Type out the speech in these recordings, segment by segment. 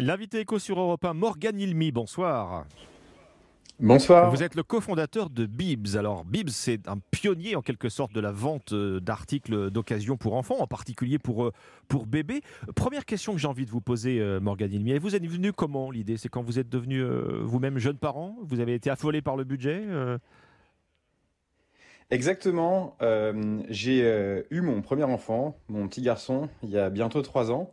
L'invité éco sur Europe 1, Morgan Ilmi, bonsoir. Bonsoir. Vous êtes le cofondateur de Bibs. Alors Bibs, c'est un pionnier en quelque sorte de la vente euh, d'articles d'occasion pour enfants, en particulier pour, euh, pour bébés. Première question que j'ai envie de vous poser, euh, Morgan Ilmi. Vous êtes venu comment l'idée? C'est quand vous êtes devenu vous-même jeune parent? Vous avez été affolé par le budget Exactement. j'ai eu mon premier enfant, mon petit garçon, il y a bientôt trois ans.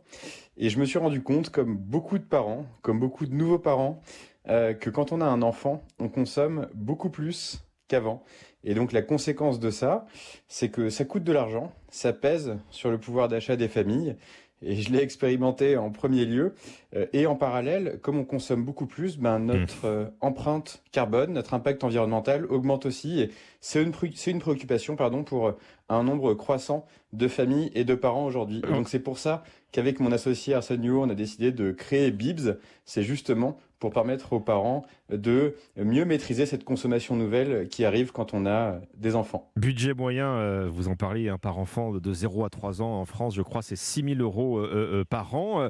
Et je me suis rendu compte, comme beaucoup de parents, comme beaucoup de nouveaux parents, euh, que quand on a un enfant, on consomme beaucoup plus qu'avant. Et donc la conséquence de ça, c'est que ça coûte de l'argent, ça pèse sur le pouvoir d'achat des familles. Et je l'ai expérimenté en premier lieu. Euh, et en parallèle, comme on consomme beaucoup plus, ben, notre mmh. euh, empreinte carbone, notre impact environnemental augmente aussi. Et c'est une, une, préoccupation pardon, pour un nombre croissant de familles et de parents aujourd'hui. Mmh. Donc c'est pour ça qu'avec mon associé Arsène Newell, on a décidé de créer Bibs. C'est justement pour permettre aux parents de mieux maîtriser cette consommation nouvelle qui arrive quand on a des enfants. Budget moyen, euh, vous en parlez, hein, par enfant de 0 à 3 ans en France, je crois, c'est 6 000 euros euh, euh, par an.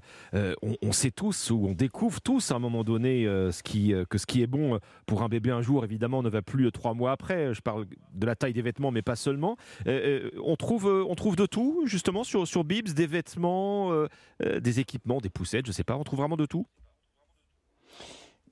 On, sait tous, ou on découvre tous à un moment donné ce qui, que ce qui est bon pour un bébé un jour, évidemment, ne va plus trois mois après. Je parle de la taille des vêtements, mais pas seulement. on, trouve, on trouve de tout, justement, sur, sur Bibs, des vêtements, des équipements, des poussettes, je sais pas, on trouve vraiment de tout?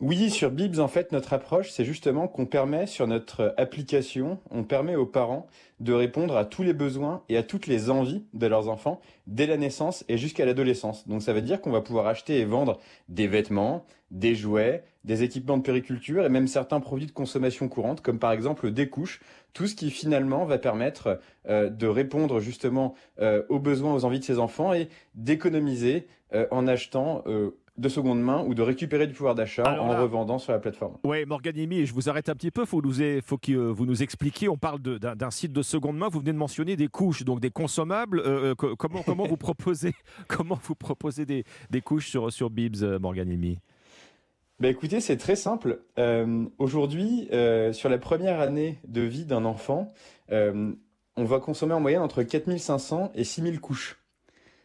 Oui, sur Bibs, en fait, notre approche, c'est justement qu'on permet sur notre application, on permet aux parents de répondre à tous les besoins et à toutes les envies de leurs enfants dès la naissance et jusqu'à l'adolescence. Donc ça veut dire qu'on va pouvoir acheter et vendre des vêtements, des jouets, des équipements de périculture et même certains produits de consommation courante, comme par exemple des couches, tout ce qui finalement va permettre euh, de répondre justement euh, aux besoins, aux envies de ses enfants et d'économiser euh, en achetant de seconde main ou de récupérer du pouvoir d'achat en revendant sur la plateforme. Oui, Morganimi, je vous arrête un petit peu, faut nous, faut que euh, vous nous expliquiez, on parle d'un site de seconde main, vous venez de mentionner des couches, donc des consommables, euh, euh, comment, comment vous proposez, comment vous proposez des, couches sur, sur Bibs, Morganimi bah écoutez, c'est très simple. Aujourd'hui, sur la première année de vie d'un enfant, on va consommer en moyenne entre 4500 et 6000 couches,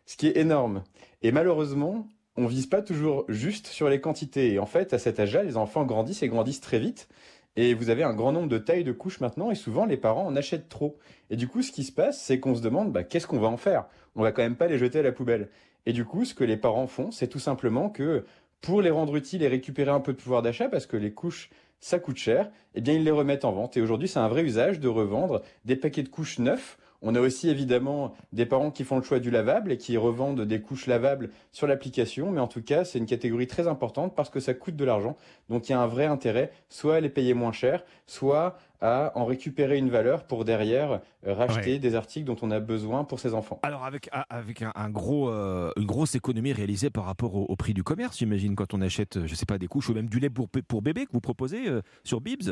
ce qui est énorme. Et malheureusement, on vise pas toujours juste sur les quantités. Et en fait, à cet âge-là, les enfants grandissent et grandissent très vite. Et vous avez un grand nombre de tailles de couches maintenant, et souvent les parents en achètent trop. Et du coup, ce qui se passe, c'est qu'on se demande bah, qu'est-ce qu'on va en faire? On va quand même pas les jeter à la poubelle. Et du coup, ce que les parents font, c'est tout simplement que pour les rendre utiles et récupérer un peu de pouvoir d'achat, parce que les couches, ça coûte cher, eh bien ils les remettent en vente. Et aujourd'hui, c'est un vrai usage de revendre des paquets de couches neufs on a aussi évidemment des parents qui font le choix du lavable et qui revendent des couches lavables sur l'application, mais en tout cas, c'est une catégorie très importante parce que ça coûte de l'argent. Donc il y a un vrai intérêt, soit à les payer moins cher, soit à en récupérer une valeur pour derrière euh, racheter des articles dont on a besoin pour ses enfants. Alors avec, avec un, gros, euh, une grosse économie réalisée par rapport au, prix du commerce, j'imagine, quand on achète, je sais pas, des couches ou même du lait pour, pour bébé que vous proposez euh, sur Bibs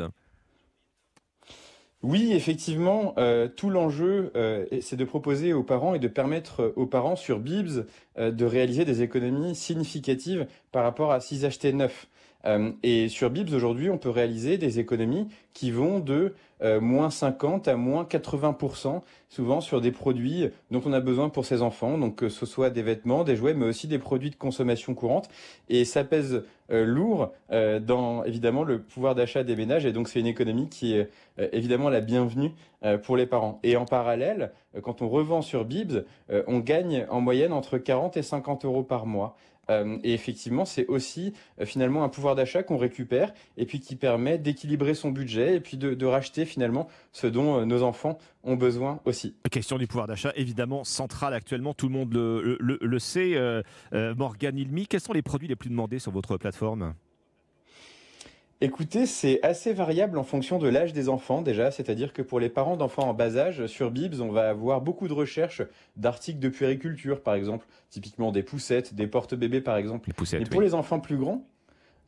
oui, effectivement, euh, tout l'enjeu, euh, c'est de proposer aux parents et de permettre euh, aux parents sur Bibs de réaliser des économies significatives par rapport à s'ils achetaient neuf. et sur Bibs, aujourd'hui, on peut réaliser des économies qui vont de euh, moins 50 à moins 80%, souvent sur des produits dont on a besoin pour ses enfants, donc que ce soit des vêtements, des jouets, mais aussi des produits de consommation courante. Et ça pèse euh, lourd euh, dans évidemment le pouvoir d'achat des ménages, et donc c'est une économie qui est évidemment la bienvenue pour les parents. Et en parallèle, quand on revend sur Bibs, on gagne en moyenne entre 40 et 50 euros par mois. Euh, et effectivement, c'est aussi euh, finalement un pouvoir d'achat qu'on récupère et puis qui permet d'équilibrer son budget et puis de, racheter finalement ce dont euh, nos enfants ont besoin aussi. Question du pouvoir d'achat, évidemment centrale actuellement, tout le monde le, sait. Morgan Ilmi, quels sont les produits les plus demandés sur votre plateforme? Écoutez, c'est assez variable en fonction de l'âge des enfants déjà, c'est-à-dire que pour les parents d'enfants en bas âge, sur Bibs, on va avoir beaucoup de recherches d'articles de puériculture, par exemple, typiquement des poussettes, des porte-bébés, par exemple. Et pour les enfants plus grands,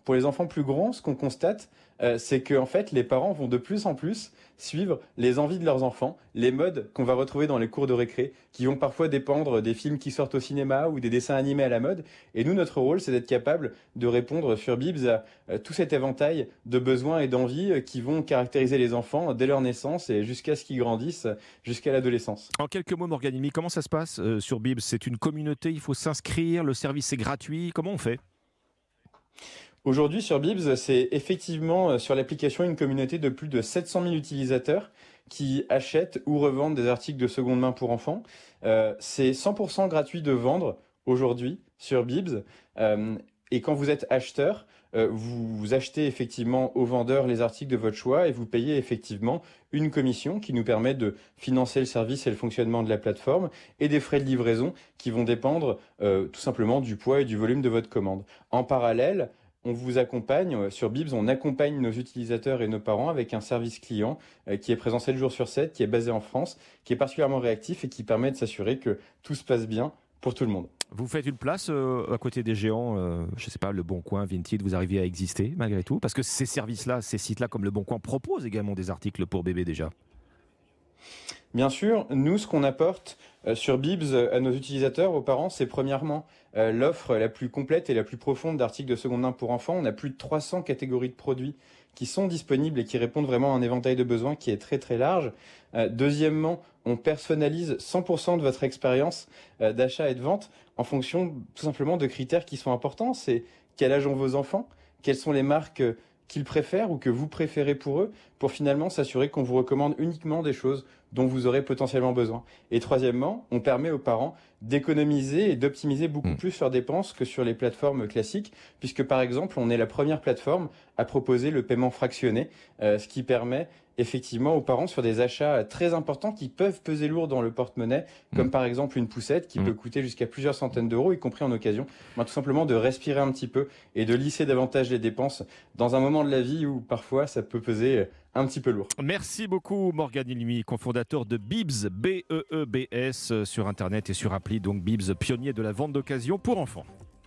pour les enfants plus grands, ce qu'on constate, euh, c'est que en fait, les parents vont de plus en plus suivre les envies de leurs enfants, les modes qu'on va retrouver dans les cours de récré, qui vont parfois dépendre des films qui sortent au cinéma ou des dessins animés à la mode. Et nous, notre rôle, c'est d'être capable de répondre sur Bibs à euh, tout cet éventail de besoins et d'envies euh, qui vont caractériser les enfants dès leur naissance et jusqu'à ce qu'ils grandissent, jusqu'à l'adolescence. En quelques mots, Morganimi, comment ça se passe sur Bibs? C'est une communauté, il faut s'inscrire, le service est gratuit, comment on fait? Aujourd'hui sur Bibs, c'est effectivement sur l'application une communauté de plus de 700 000 utilisateurs qui achètent ou revendent des articles de seconde main pour enfants. Euh, c'est 100% gratuit de vendre aujourd'hui sur Bibs. Euh, et quand vous êtes acheteur, euh, vous, achetez effectivement au vendeur les articles de votre choix et vous payez effectivement une commission qui nous permet de financer le service et le fonctionnement de la plateforme et des frais de livraison qui vont dépendre tout simplement du poids et du volume de votre commande. En parallèle, on vous accompagne, euh, sur Bibs, on accompagne nos utilisateurs et nos parents avec un service client euh, qui est présent 7 jours sur 7, qui est basé en France, qui est particulièrement réactif et qui permet de s'assurer que tout se passe bien pour tout le monde. Vous faites une place euh, à côté des géants, je ne sais pas, Le Bon Coin, Vinted, vous arrivez à exister malgré tout Parce que ces services-là, ces sites-là comme Le Bon Coin proposent également des articles pour bébés déjà? Bien sûr, nous, ce qu'on apporte sur Bibs à nos utilisateurs, aux parents, c'est premièrement euh, l'offre la plus complète et la plus profonde d'articles de seconde main pour enfants. On a plus de 300 catégories de produits qui sont disponibles et qui répondent vraiment à un éventail de besoins qui est très très large. Euh, deuxièmement, on personnalise 100% de votre expérience d'achat et de vente en fonction tout simplement de critères qui sont importants. C'est quel âge ont vos enfants, quelles sont les marques qu'ils préfèrent ou que vous préférez pour eux, pour finalement s'assurer qu'on vous recommande uniquement des choses dont vous aurez potentiellement besoin. Et troisièmement, on permet aux parents d'économiser et d'optimiser beaucoup hmm. plus leurs dépenses que sur les plateformes classiques, puisque par exemple, on est la première plateforme à proposer le paiement fractionné, euh, ce qui permet effectivement aux parents sur des achats très importants qui peuvent peser lourd dans le porte-monnaie, comme mm. par exemple une poussette qui mm. peut coûter jusqu'à plusieurs centaines d'euros, y compris en occasion. Ben, tout simplement de respirer un petit peu et de lisser davantage les dépenses dans un moment de la vie où parfois ça peut peser un petit peu lourd. Merci beaucoup Morgane Ilmi, cofondateur de Bibs, B-E-E-B-S, sur Internet et sur appli, donc Bibs, pionnier de la vente d'occasion pour enfants.